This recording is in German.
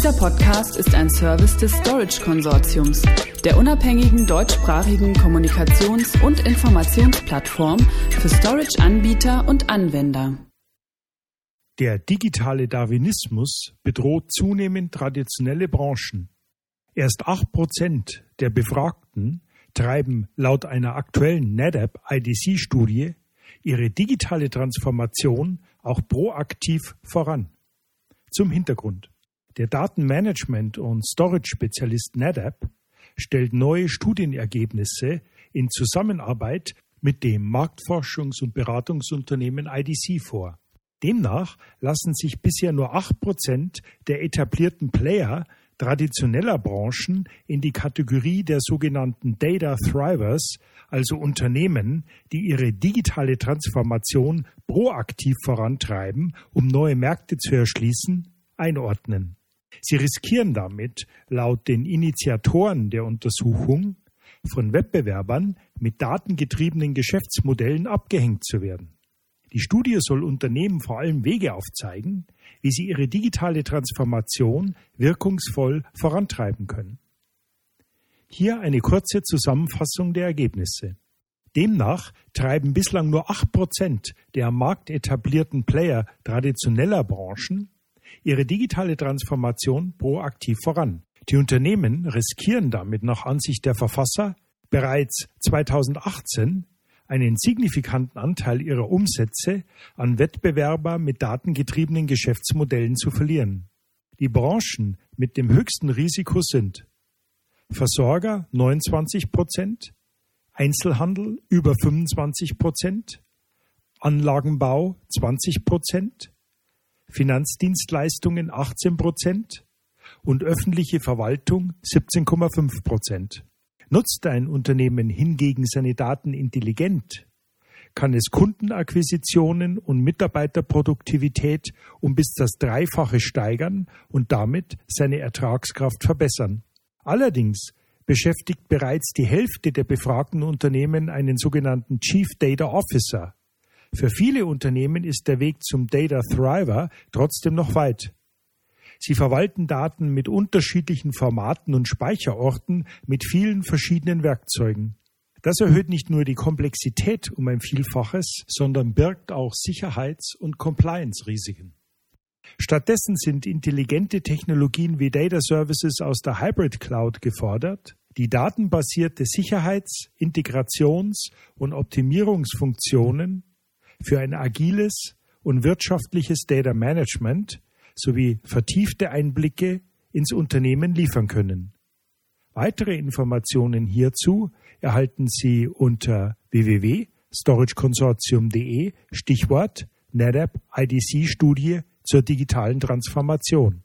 Dieser Podcast ist ein Service des Storage Konsortiums, der unabhängigen deutschsprachigen Kommunikations- und Informationsplattform für Storage-Anbieter und Anwender. Der digitale Darwinismus bedroht zunehmend traditionelle Branchen. Erst 8% der Befragten treiben laut einer aktuellen NADAP IDC-Studie ihre digitale Transformation auch proaktiv voran. Zum Hintergrund. Der Datenmanagement- und Storage-Spezialist NADAP stellt neue Studienergebnisse in Zusammenarbeit mit dem Marktforschungs- und Beratungsunternehmen IDC vor. Demnach lassen sich bisher nur acht Prozent der etablierten Player traditioneller Branchen in die Kategorie der sogenannten Data Thrivers, also Unternehmen, die ihre digitale Transformation proaktiv vorantreiben, um neue Märkte zu erschließen, einordnen. Sie riskieren damit, laut den Initiatoren der Untersuchung, von Wettbewerbern mit datengetriebenen Geschäftsmodellen abgehängt zu werden. Die Studie soll Unternehmen vor allem Wege aufzeigen, wie sie ihre digitale Transformation wirkungsvoll vorantreiben können. Hier eine kurze Zusammenfassung der Ergebnisse. Demnach treiben bislang nur acht Prozent der am Markt etablierten Player traditioneller Branchen ihre digitale Transformation proaktiv voran. Die Unternehmen riskieren damit nach Ansicht der Verfasser bereits 2018 einen signifikanten Anteil ihrer Umsätze an Wettbewerber mit datengetriebenen Geschäftsmodellen zu verlieren. Die Branchen mit dem höchsten Risiko sind Versorger 29 Prozent, Einzelhandel über 25 Prozent, Anlagenbau 20 Prozent, Finanzdienstleistungen 18 Prozent und öffentliche Verwaltung 17,5 Prozent. Nutzt ein Unternehmen hingegen seine Daten intelligent, kann es Kundenakquisitionen und Mitarbeiterproduktivität um bis das Dreifache steigern und damit seine Ertragskraft verbessern. Allerdings beschäftigt bereits die Hälfte der befragten Unternehmen einen sogenannten Chief Data Officer. Für viele Unternehmen ist der Weg zum Data Thriver trotzdem noch weit. Sie verwalten Daten mit unterschiedlichen Formaten und Speicherorten mit vielen verschiedenen Werkzeugen. Das erhöht nicht nur die Komplexität um ein Vielfaches, sondern birgt auch Sicherheits- und Compliance-Risiken. Stattdessen sind intelligente Technologien wie Data Services aus der Hybrid Cloud gefordert, die datenbasierte Sicherheits-, Integrations- und Optimierungsfunktionen für ein agiles und wirtschaftliches Data Management sowie vertiefte Einblicke ins Unternehmen liefern können. Weitere Informationen hierzu erhalten Sie unter www.storageconsortium.de Stichwort NetApp IDC Studie zur digitalen Transformation.